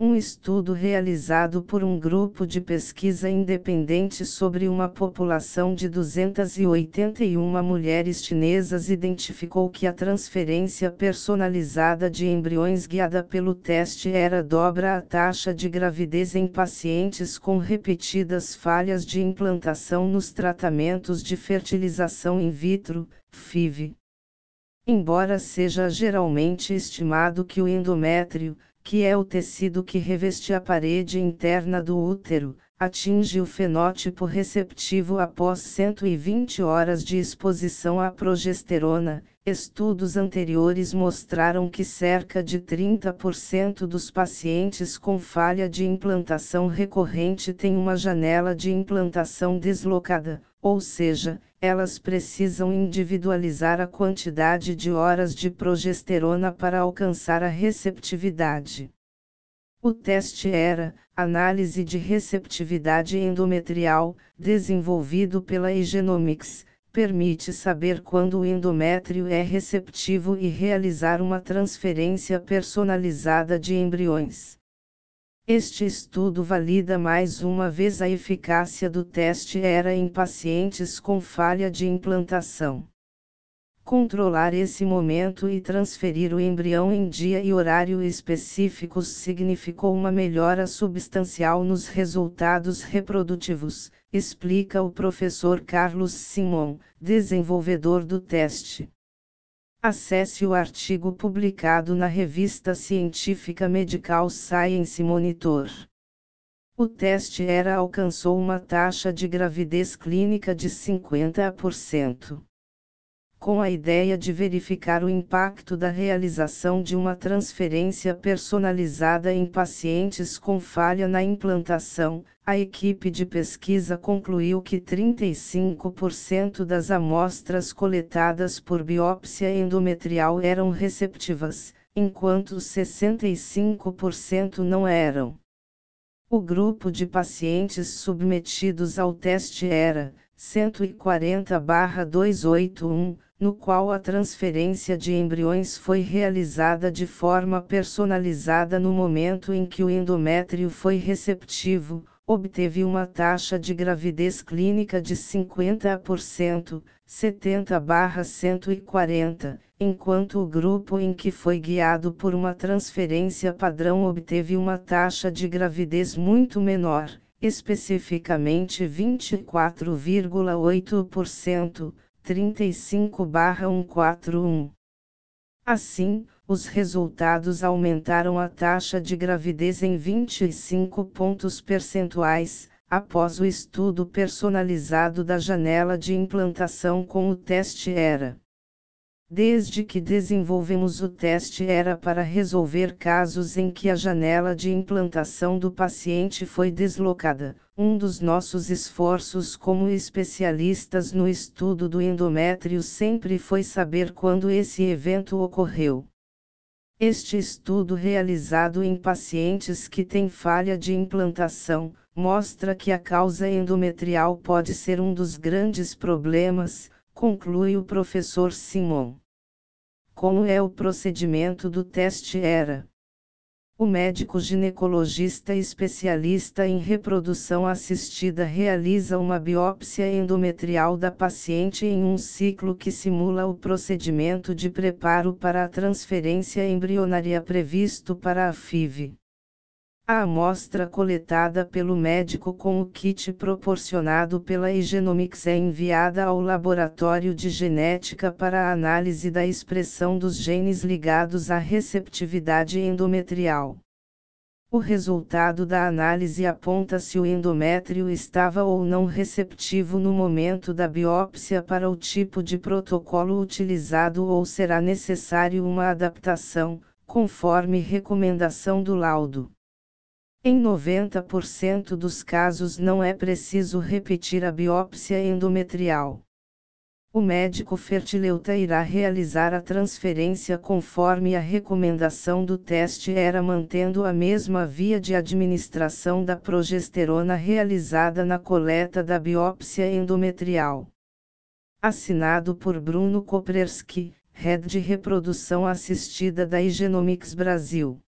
Um estudo realizado por um grupo de pesquisa independente sobre uma população de 281 mulheres chinesas identificou que a transferência personalizada de embriões guiada pelo teste era dobra a taxa de gravidez em pacientes com repetidas falhas de implantação nos tratamentos de fertilização in vitro, FIV. Embora seja geralmente estimado que o endométrio, que é o tecido que reveste a parede interna do útero, atinge o fenótipo receptivo após 120 horas de exposição à progesterona. Estudos anteriores mostraram que cerca de 30% dos pacientes com falha de implantação recorrente têm uma janela de implantação deslocada, ou seja, elas precisam individualizar a quantidade de horas de progesterona para alcançar a receptividade. O teste era, análise de receptividade endometrial, desenvolvido pela Igenomics, permite saber quando o endométrio é receptivo e realizar uma transferência personalizada de embriões. Este estudo valida mais uma vez a eficácia do teste ERA em pacientes com falha de implantação. Controlar esse momento e transferir o embrião em dia e horário específicos significou uma melhora substancial nos resultados reprodutivos, explica o professor Carlos Simon, desenvolvedor do teste. Acesse o artigo publicado na revista científica Medical Science Monitor. O teste ERA alcançou uma taxa de gravidez clínica de 50% com a ideia de verificar o impacto da realização de uma transferência personalizada em pacientes com falha na implantação, a equipe de pesquisa concluiu que 35% das amostras coletadas por biópsia endometrial eram receptivas, enquanto 65% não eram. O grupo de pacientes submetidos ao teste era 140-281 no qual a transferência de embriões foi realizada de forma personalizada no momento em que o endométrio foi receptivo, obteve uma taxa de gravidez clínica de 50%, 70/140, enquanto o grupo em que foi guiado por uma transferência padrão obteve uma taxa de gravidez muito menor, especificamente 24,8%. 35-141. Assim, os resultados aumentaram a taxa de gravidez em 25 pontos percentuais, após o estudo personalizado da janela de implantação com o teste ERA. Desde que desenvolvemos o teste era para resolver casos em que a janela de implantação do paciente foi deslocada. Um dos nossos esforços como especialistas no estudo do endométrio sempre foi saber quando esse evento ocorreu. Este estudo realizado em pacientes que têm falha de implantação, mostra que a causa endometrial pode ser um dos grandes problemas, conclui o professor Simon. Como é o procedimento do teste ERA? O médico ginecologista especialista em reprodução assistida realiza uma biópsia endometrial da paciente em um ciclo que simula o procedimento de preparo para a transferência embrionária previsto para a FIV. A amostra coletada pelo médico com o kit proporcionado pela Igenomics é enviada ao laboratório de genética para a análise da expressão dos genes ligados à receptividade endometrial. O resultado da análise aponta se o endométrio estava ou não receptivo no momento da biópsia para o tipo de protocolo utilizado ou será necessário uma adaptação, conforme recomendação do laudo. Em 90% dos casos não é preciso repetir a biópsia endometrial. O médico fertileuta irá realizar a transferência conforme a recomendação do teste era mantendo a mesma via de administração da progesterona realizada na coleta da biópsia endometrial. Assinado por Bruno Koprerski, Head de Reprodução Assistida da Igenomics Brasil.